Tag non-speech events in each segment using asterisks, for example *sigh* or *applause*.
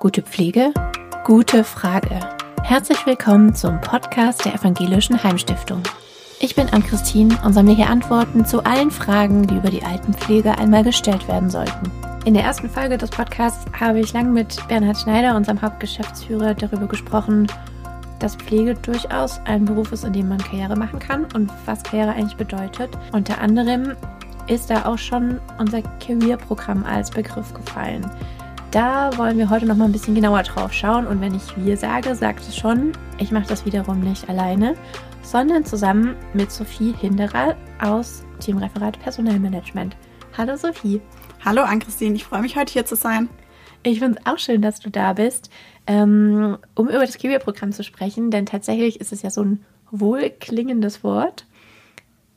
Gute Pflege? Gute Frage. Herzlich willkommen zum Podcast der Evangelischen Heimstiftung. Ich bin Ann-Christine und sammle hier Antworten zu allen Fragen, die über die Altenpflege einmal gestellt werden sollten. In der ersten Folge des Podcasts habe ich lang mit Bernhard Schneider, unserem Hauptgeschäftsführer, darüber gesprochen, dass Pflege durchaus ein Beruf ist, in dem man Karriere machen kann und was Karriere eigentlich bedeutet. Unter anderem ist da auch schon unser Career-Programm als Begriff gefallen. Da wollen wir heute noch mal ein bisschen genauer drauf schauen. Und wenn ich wir sage, sagt es schon, ich mache das wiederum nicht alleine, sondern zusammen mit Sophie Hinderer aus Teamreferat Personalmanagement. Hallo Sophie. Hallo Ann-Christine, ich freue mich heute hier zu sein. Ich finde es auch schön, dass du da bist, ähm, um über das Career-Programm zu sprechen, denn tatsächlich ist es ja so ein wohlklingendes Wort.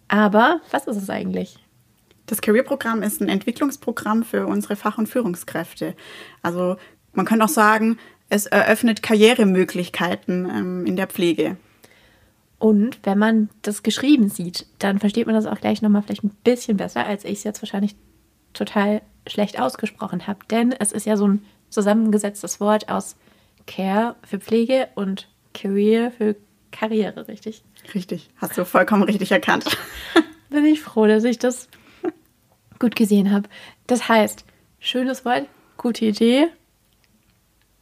Aber was ist es eigentlich? Das Career-Programm ist ein Entwicklungsprogramm für unsere Fach- und Führungskräfte. Also man könnte auch sagen, es eröffnet Karrieremöglichkeiten ähm, in der Pflege. Und wenn man das geschrieben sieht, dann versteht man das auch gleich nochmal vielleicht ein bisschen besser, als ich es jetzt wahrscheinlich total schlecht ausgesprochen habe. Denn es ist ja so ein zusammengesetztes Wort aus Care für Pflege und Career für Karriere, richtig? Richtig, hast du vollkommen richtig erkannt. *laughs* Bin ich froh, dass ich das gut gesehen habe. Das heißt, schönes Wort, gute Idee.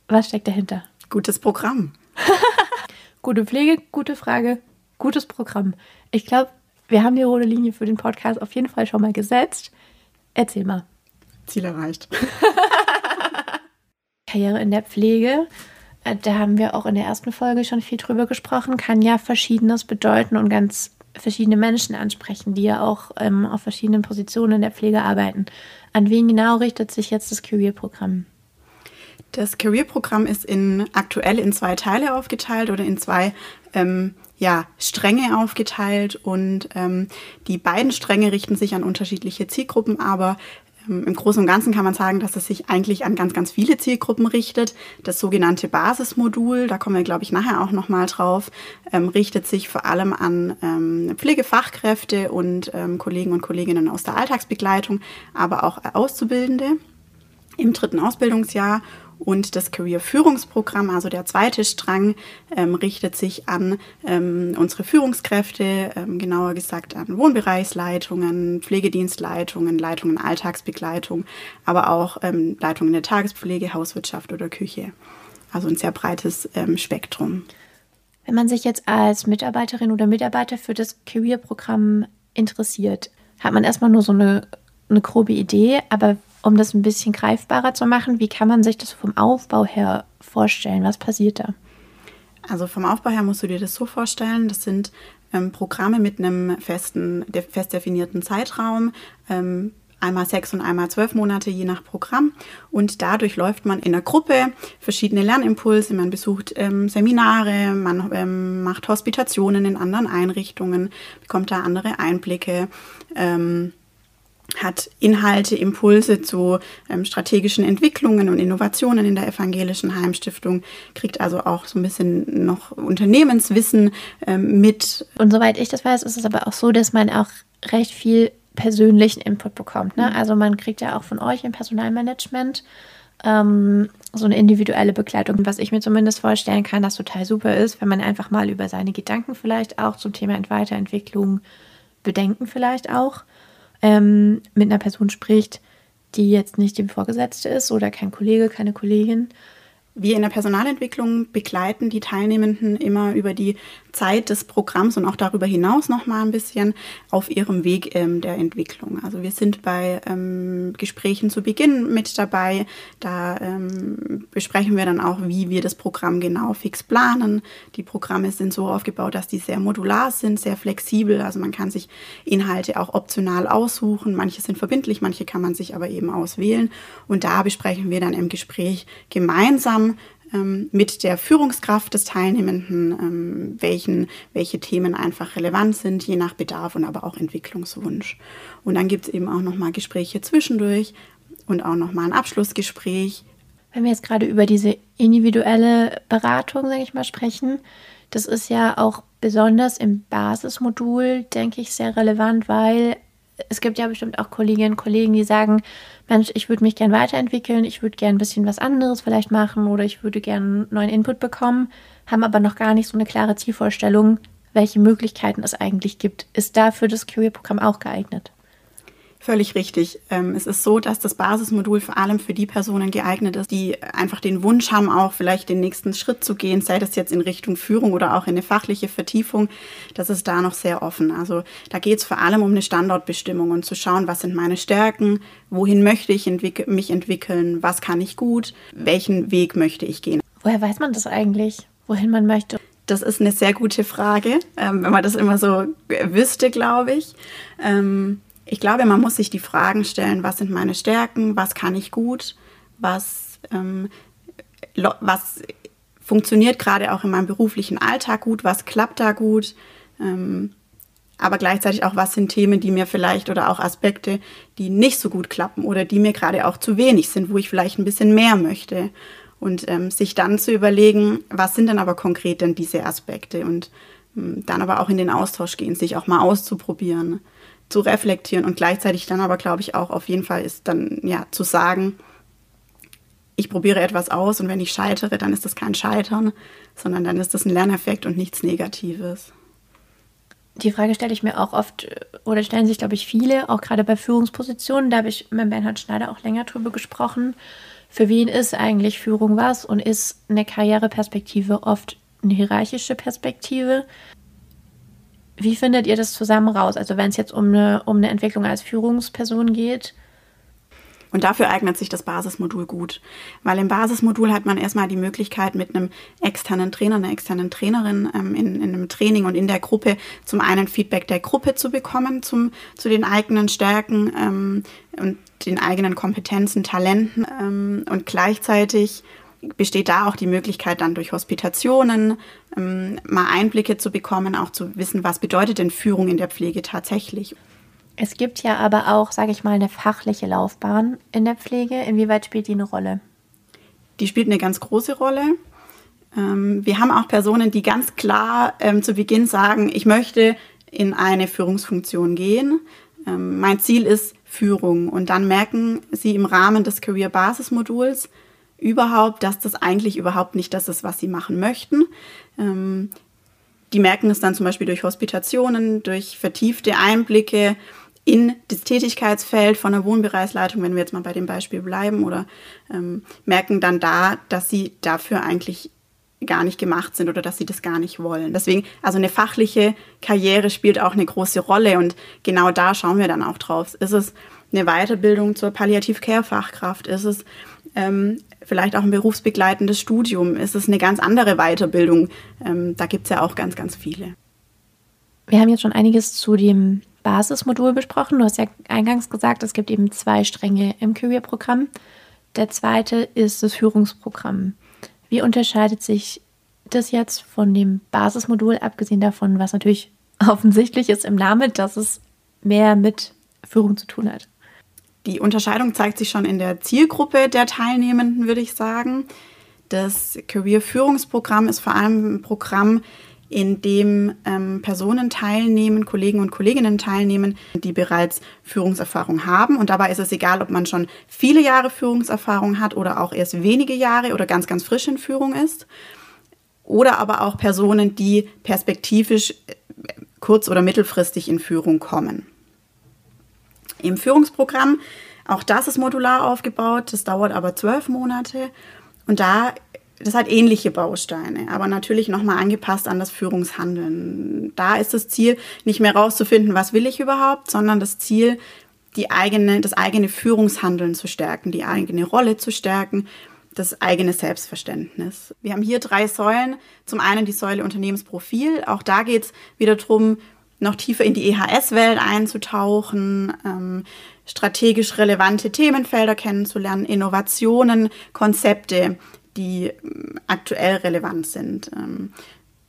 Was steckt dahinter? Gutes Programm. *laughs* gute Pflege, gute Frage, gutes Programm. Ich glaube, wir haben die rote Linie für den Podcast auf jeden Fall schon mal gesetzt. Erzähl mal. Ziel erreicht. *laughs* Karriere in der Pflege. Äh, da haben wir auch in der ersten Folge schon viel drüber gesprochen. Kann ja Verschiedenes bedeuten und ganz verschiedene Menschen ansprechen, die ja auch ähm, auf verschiedenen Positionen in der Pflege arbeiten. An wen genau richtet sich jetzt das Career-Programm? Das Career-Programm ist in, aktuell in zwei Teile aufgeteilt oder in zwei ähm, ja, Stränge aufgeteilt und ähm, die beiden Stränge richten sich an unterschiedliche Zielgruppen, aber Im Großen und Ganzen kann man sagen, dass es sich eigentlich an ganz, ganz viele Zielgruppen richtet. Das sogenannte Basismodul, da kommen wir, glaube ich, nachher auch nochmal drauf, ähm, richtet sich vor allem an ähm, Pflegefachkräfte und ähm, Kollegen und Kolleginnen aus der Alltagsbegleitung, aber auch Auszubildende im dritten Ausbildungsjahr und das Career-Führungsprogramm, also der zweite Strang, ähm, richtet sich an ähm, unsere Führungskräfte, ähm, genauer gesagt an Wohnbereichsleitungen, Pflegedienstleitungen, Leitungen Alltagsbegleitung, aber auch ähm, Leitungen der Tagespflege, Hauswirtschaft oder Küche. Also ein sehr breites ähm, Spektrum. Wenn man sich jetzt als Mitarbeiterin oder Mitarbeiter für das Career-Programm interessiert, hat man erstmal nur so eine, eine grobe Idee, aber um das ein bisschen greifbarer zu machen, wie kann man sich das vom Aufbau her vorstellen? Was passiert da? Also vom Aufbau her musst du dir das so vorstellen, das sind ähm, Programme mit einem festen, fest definierten Zeitraum, ähm, einmal sechs und einmal zwölf Monate je nach Programm. Und dadurch läuft man in der Gruppe verschiedene Lernimpulse, man besucht ähm, Seminare, man ähm, macht Hospitationen in anderen Einrichtungen, bekommt da andere Einblicke. Ähm, hat Inhalte, Impulse zu ähm, strategischen Entwicklungen und Innovationen in der evangelischen Heimstiftung, kriegt also auch so ein bisschen noch Unternehmenswissen ähm, mit. Und soweit ich das weiß, ist es aber auch so, dass man auch recht viel persönlichen Input bekommt. Ne? Mhm. Also man kriegt ja auch von euch im Personalmanagement ähm, so eine individuelle Begleitung, was ich mir zumindest vorstellen kann, das total super ist, wenn man einfach mal über seine Gedanken vielleicht auch zum Thema Weiterentwicklung, Bedenken vielleicht auch ähm, mit einer Person spricht, die jetzt nicht die Vorgesetzte ist oder kein Kollege, keine Kollegin. Wir in der Personalentwicklung begleiten die Teilnehmenden immer über die Zeit des Programms und auch darüber hinaus noch mal ein bisschen auf ihrem Weg ähm, der Entwicklung. Also wir sind bei ähm, Gesprächen zu Beginn mit dabei. Da ähm, besprechen wir dann auch, wie wir das Programm genau fix planen. Die Programme sind so aufgebaut, dass die sehr modular sind, sehr flexibel. Also man kann sich Inhalte auch optional aussuchen. Manche sind verbindlich, manche kann man sich aber eben auswählen. Und da besprechen wir dann im Gespräch gemeinsam, ähm, mit der Führungskraft des Teilnehmenden, ähm, welchen, welche Themen einfach relevant sind, je nach Bedarf und aber auch Entwicklungswunsch. Und dann gibt es eben auch nochmal Gespräche zwischendurch und auch nochmal ein Abschlussgespräch. Wenn wir jetzt gerade über diese individuelle Beratung, sage ich mal, sprechen, das ist ja auch besonders im Basismodul, denke ich, sehr relevant, weil es gibt ja bestimmt auch Kolleginnen und Kollegen, die sagen, Mensch, ich würde mich gern weiterentwickeln, ich würde gern ein bisschen was anderes vielleicht machen oder ich würde gern neuen Input bekommen, haben aber noch gar nicht so eine klare Zielvorstellung, welche Möglichkeiten es eigentlich gibt. Ist dafür das Career-Programm auch geeignet? Völlig richtig. Ähm, es ist so, dass das Basismodul vor allem für die Personen geeignet ist, die einfach den Wunsch haben, auch vielleicht den nächsten Schritt zu gehen, sei das jetzt in Richtung Führung oder auch in eine fachliche Vertiefung. Das ist da noch sehr offen. Also da geht es vor allem um eine Standortbestimmung und zu schauen, was sind meine Stärken, wohin möchte ich entwick mich entwickeln, was kann ich gut, welchen Weg möchte ich gehen. Woher weiß man das eigentlich, wohin man möchte? Das ist eine sehr gute Frage, ähm, wenn man das immer so wüsste, glaube ich. Ich glaube, man muss sich die Fragen stellen, was sind meine Stärken, was kann ich gut, was, ähm, was funktioniert gerade auch in meinem beruflichen Alltag gut, was klappt da gut, ähm, aber gleichzeitig auch, was sind Themen, die mir vielleicht oder auch Aspekte, die nicht so gut klappen oder die mir gerade auch zu wenig sind, wo ich vielleicht ein bisschen mehr möchte. Und ähm, sich dann zu überlegen, was sind denn aber konkret denn diese Aspekte und ähm, dann aber auch in den Austausch gehen, sich auch mal auszuprobieren zu reflektieren und gleichzeitig dann aber, glaube ich, auch auf jeden Fall ist dann ja zu sagen, ich probiere etwas aus und wenn ich scheitere, dann ist das kein Scheitern, sondern dann ist das ein Lerneffekt und nichts Negatives. Die Frage stelle ich mir auch oft oder stellen sich, glaube ich, viele, auch gerade bei Führungspositionen. Da habe ich mit Bernhard Schneider auch länger drüber gesprochen. Für wen ist eigentlich Führung was und ist eine Karriereperspektive oft eine hierarchische Perspektive? Wie findet ihr das zusammen raus? Also wenn es jetzt um eine, um eine Entwicklung als Führungsperson geht? Und dafür eignet sich das Basismodul gut, weil im Basismodul hat man erstmal die Möglichkeit, mit einem externen Trainer, einer externen Trainerin ähm, in, in, einem Training und in der Gruppe zum einen Feedback der Gruppe zu bekommen zum, zu den eigenen Stärken ähm, und den eigenen Kompetenzen, Talenten ähm, und gleichzeitig besteht da auch die Möglichkeit, dann durch Hospitationen ähm, mal Einblicke zu bekommen, auch zu wissen, was bedeutet denn Führung in der Pflege tatsächlich. Es gibt ja aber auch, sage ich mal, eine fachliche Laufbahn in der Pflege. Inwieweit spielt die eine Rolle? Die spielt eine ganz große Rolle. Ähm, wir haben auch Personen, die ganz klar ähm, zu Beginn sagen, ich möchte in eine Führungsfunktion gehen. Ähm, mein Ziel ist Führung. Und dann merken sie im Rahmen des Career-Basis-Moduls, überhaupt, dass das eigentlich überhaupt nicht das ist, was sie machen möchten. Ähm, die merken es dann zum Beispiel durch Hospitationen, durch vertiefte Einblicke in das Tätigkeitsfeld von der Wohnbereichsleitung, wenn wir jetzt mal bei dem Beispiel bleiben, oder ähm, merken dann da, dass sie dafür eigentlich gar nicht gemacht sind oder dass sie das gar nicht wollen. Deswegen, also eine fachliche Karriere spielt auch eine große Rolle und genau da schauen wir dann auch drauf. Ist es eine Weiterbildung zur Palliativ-Care-Fachkraft? Ist es ähm, vielleicht auch ein berufsbegleitendes Studium? Ist es eine ganz andere Weiterbildung? Ähm, da gibt es ja auch ganz, ganz viele. Wir haben jetzt schon einiges zu dem Basismodul besprochen. Du hast ja eingangs gesagt, es gibt eben zwei Stränge im Career-Programm. Der zweite ist das Führungsprogramm. Wie unterscheidet sich das jetzt von dem Basismodul, abgesehen davon, was natürlich *laughs* offensichtlich ist im Namen, dass es mehr mit Führung zu tun hat? Die Unterscheidung zeigt sich schon in der Zielgruppe der Teilnehmenden, würde ich sagen. Das Career-Führungsprogramm ist vor allem ein Programm, in dem ähm, Personen teilnehmen, Kollegen und Kolleginnen teilnehmen, die bereits Führungserfahrung haben. Und dabei ist es egal, ob man schon viele Jahre Führungserfahrung hat oder auch erst wenige Jahre oder ganz, ganz frisch in Führung ist. Oder aber auch Personen, die perspektivisch äh, kurz- oder mittelfristig in Führung kommen im Führungsprogramm. Auch das ist modular aufgebaut, das dauert aber zwölf Monate. Und da, das hat ähnliche Bausteine, aber natürlich nochmal angepasst an das Führungshandeln. Da ist das Ziel, nicht mehr rauszufinden, was will ich überhaupt, sondern das Ziel, die eigene, das eigene Führungshandeln zu stärken, die eigene Rolle zu stärken, das eigene Selbstverständnis. Wir haben hier drei Säulen. Zum einen die Säule Unternehmensprofil. Auch da geht es wieder darum, noch tiefer in die EHS-Welt einzutauchen, ähm, strategisch relevante Themenfelder kennenzulernen, Innovationen, Konzepte, die ähm, aktuell relevant sind. Ähm,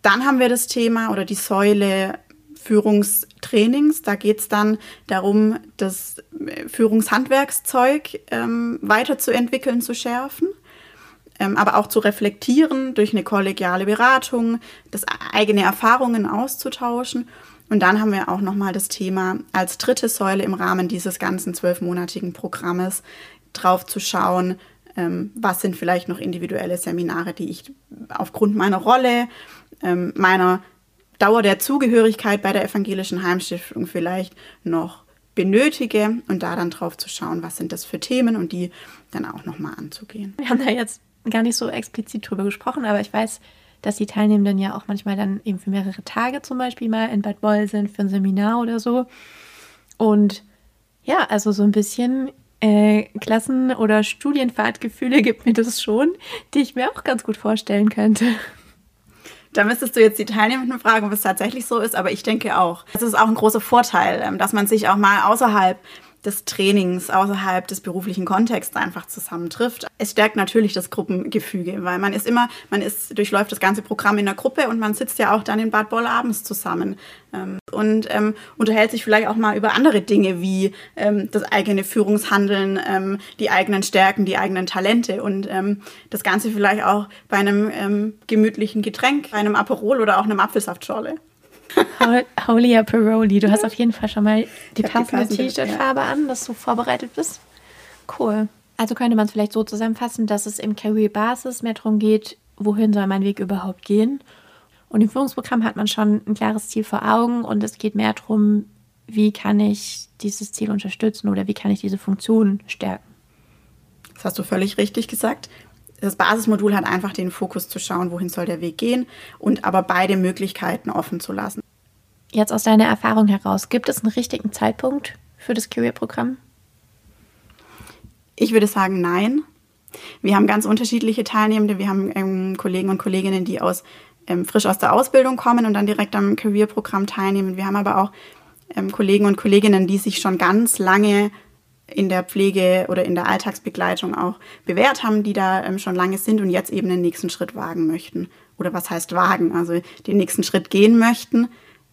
dann haben wir das Thema oder die Säule Führungstrainings. Da geht es dann darum, das äh, Führungshandwerkszeug ähm, weiterzuentwickeln, zu schärfen, ähm, aber auch zu reflektieren durch eine kollegiale Beratung, das eigene Erfahrungen auszutauschen Und dann haben wir auch nochmal das Thema als dritte Säule im Rahmen dieses ganzen zwölfmonatigen Programmes drauf zu schauen, ähm, was sind vielleicht noch individuelle Seminare, die ich aufgrund meiner Rolle, ähm, meiner Dauer der Zugehörigkeit bei der evangelischen Heimstiftung vielleicht noch benötige und da dann drauf zu schauen, was sind das für Themen und die dann auch nochmal anzugehen. Wir haben da jetzt gar nicht so explizit drüber gesprochen, aber ich weiß, dass die Teilnehmenden ja auch manchmal dann eben für mehrere Tage zum Beispiel mal in Bad Boll sind für ein Seminar oder so. Und ja, also so ein bisschen äh, Klassen- oder Studienfahrtgefühle *laughs* gibt mir das schon, die ich mir auch ganz gut vorstellen könnte. Da müsstest du jetzt die Teilnehmenden fragen, ob es tatsächlich so ist, aber ich denke auch. Es ist auch ein großer Vorteil, ähm, dass man sich auch mal außerhalb des Trainings außerhalb des beruflichen Kontexts einfach zusammentrifft. Es stärkt natürlich das Gruppengefüge, weil man ist immer, man ist, durchläuft das ganze Programm in der Gruppe und man sitzt ja auch dann in Bad Boll abends zusammen ähm, und ähm, unterhält sich vielleicht auch mal über andere Dinge wie ähm, das eigene Führungshandeln, ähm, die eigenen Stärken, die eigenen Talente und ähm, das Ganze vielleicht auch bei einem ähm, gemütlichen Getränk, bei einem Aperol oder auch einem Apfelsaftschorle. Holy Paroli, du hast auf jeden Fall schon mal die passende T-Shirt-Farbe ja. an, dass du vorbereitet bist. Cool. Also könnte man es vielleicht so zusammenfassen, dass es im Career Basis mehr darum geht, wohin soll mein Weg überhaupt gehen. Und im Führungsprogramm hat man schon ein klares Ziel vor Augen und es geht mehr darum, wie kann ich dieses Ziel unterstützen oder wie kann ich diese Funktion stärken. Das hast du völlig richtig gesagt. Das Basismodul hat einfach den Fokus zu schauen, wohin soll der Weg gehen und aber beide Möglichkeiten offen zu lassen. Jetzt aus deiner Erfahrung heraus, gibt es einen richtigen Zeitpunkt für das Career-Programm? Ich würde sagen, nein. Wir haben ganz unterschiedliche Teilnehmende. Wir haben ähm, Kollegen und Kolleginnen, die aus, ähm, frisch aus der Ausbildung kommen und dann direkt am Career-Programm teilnehmen. Wir haben aber auch ähm, Kollegen und Kolleginnen, die sich schon ganz lange in der Pflege oder in der Alltagsbegleitung auch bewährt haben, die da ähm, schon lange sind und jetzt eben den nächsten Schritt wagen möchten. Oder was heißt wagen? Also den nächsten Schritt gehen möchten.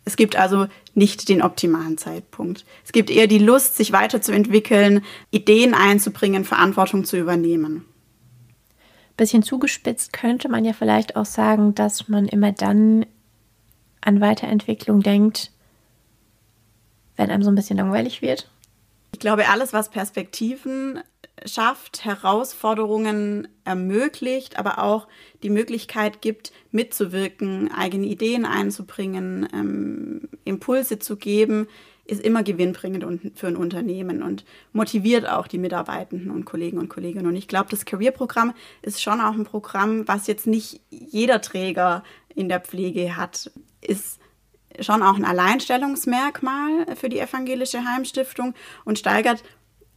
Es gibt also nicht den optimalen Zeitpunkt. Es gibt eher die Lust, sich weiterzuentwickeln, Ideen einzubringen, Verantwortung zu übernehmen. Bisschen zugespitzt könnte man ja vielleicht auch sagen, dass man immer dann an Weiterentwicklung denkt, wenn einem so ein bisschen langweilig wird ich glaube, alles, was Perspektiven schafft, Herausforderungen ermöglicht, aber auch die Möglichkeit gibt, mitzuwirken, eigene Ideen einzubringen, ähm, Impulse zu geben, ist immer gewinnbringend für ein Unternehmen und motiviert auch die Mitarbeitenden und Kollegen und Kolleginnen. Und ich glaube, das Career-Programm ist schon auch ein Programm, was jetzt nicht jeder Träger in der Pflege hat, ist schon auch ein Alleinstellungsmerkmal für die evangelische Heimstiftung und steigert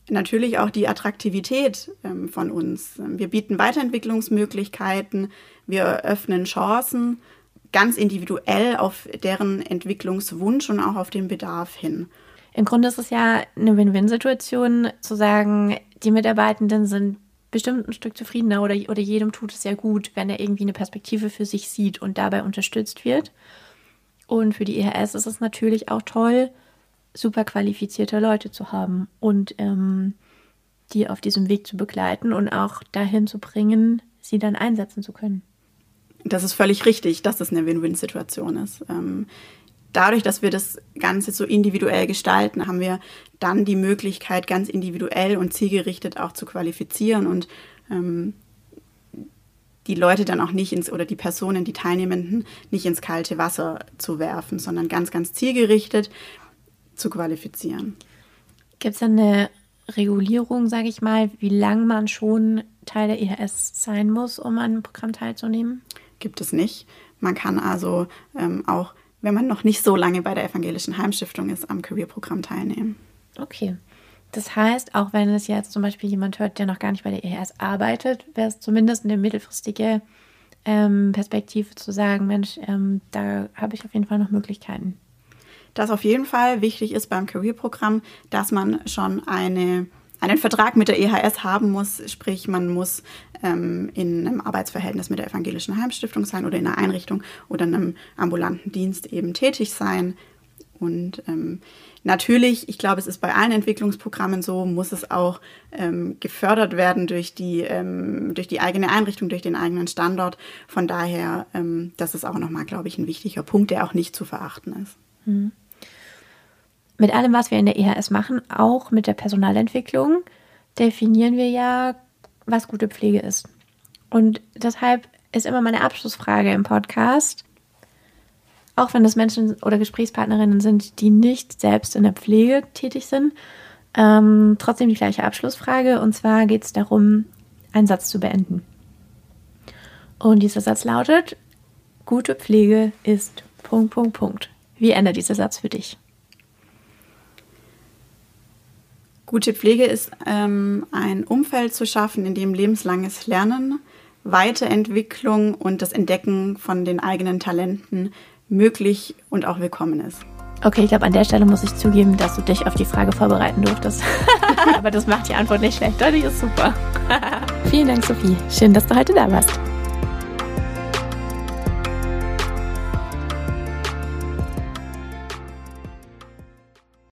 natürlich auch die Attraktivität ähm, von uns. Wir bieten Weiterentwicklungsmöglichkeiten, wir eröffnen Chancen ganz individuell auf deren Entwicklungswunsch und auch auf den Bedarf hin. Im Grunde ist es ja eine Win-Win-Situation zu sagen, die Mitarbeitenden sind bestimmt ein Stück zufriedener oder, oder jedem tut es ja gut, wenn er irgendwie eine Perspektive für sich sieht und dabei unterstützt wird. Und für die EHS ist es natürlich auch toll, super qualifizierte Leute zu haben und ähm, die auf diesem Weg zu begleiten und auch dahin zu bringen, sie dann einsetzen zu können. Das ist völlig richtig, dass es eine Win-Win-Situation ist. Ähm, dadurch, dass wir das Ganze so individuell gestalten, haben wir dann die Möglichkeit, ganz individuell und zielgerichtet auch zu qualifizieren und ähm, die Leute dann auch nicht ins oder die Personen, die Teilnehmenden nicht ins kalte Wasser zu werfen, sondern ganz, ganz zielgerichtet zu qualifizieren. Gibt es eine Regulierung, sage ich mal, wie lange man schon Teil der EHS sein muss, um an einem Programm teilzunehmen? Gibt es nicht. Man kann also ähm, auch, wenn man noch nicht so lange bei der Evangelischen Heimstiftung ist, am Career-Programm teilnehmen. Okay. Das heißt, auch wenn es jetzt zum Beispiel jemand hört, der noch gar nicht bei der EHS arbeitet, wäre es zumindest eine mittelfristige ähm, Perspektive zu sagen, Mensch, ähm, da habe ich auf jeden Fall noch Möglichkeiten. Das auf jeden Fall wichtig ist beim Career-Programm, dass man schon eine, einen Vertrag mit der EHS haben muss, sprich man muss ähm, in einem Arbeitsverhältnis mit der Evangelischen Heimstiftung sein oder in einer Einrichtung oder einem ambulanten Dienst eben tätig sein. Und ähm, Natürlich, ich glaube, es ist bei allen Entwicklungsprogrammen so, muss es auch ähm, gefördert werden durch die, ähm, durch die eigene Einrichtung, durch den eigenen Standort. Von daher, ähm, das ist auch nochmal, glaube ich, ein wichtiger Punkt, der auch nicht zu verachten ist. Mhm. mit allem, was wir in der EHS machen, auch mit der Personalentwicklung, definieren wir ja, was gute Pflege ist. Und deshalb ist immer meine Abschlussfrage im Podcast, auch wenn das Menschen oder Gesprächspartnerinnen sind, die nicht selbst in der Pflege tätig sind, ähm, trotzdem die gleiche Abschlussfrage. Und zwar geht es darum, einen Satz zu beenden. Und dieser Satz lautet, gute Pflege ist Punkt, Punkt, Punkt. Wie ändert dieser Satz für dich? Gute Pflege ist ähm, ein Umfeld zu schaffen, in dem lebenslanges Lernen, Weiterentwicklung und das Entdecken von den eigenen Talenten möglich und auch willkommen ist. Okay, ich glaube, an der Stelle muss ich zugeben, dass du dich auf die Frage vorbereiten durftest. *laughs* Aber das macht die Antwort nicht schlecht. Die ist super. *laughs* Vielen Dank, Sophie. Schön, dass du heute da warst.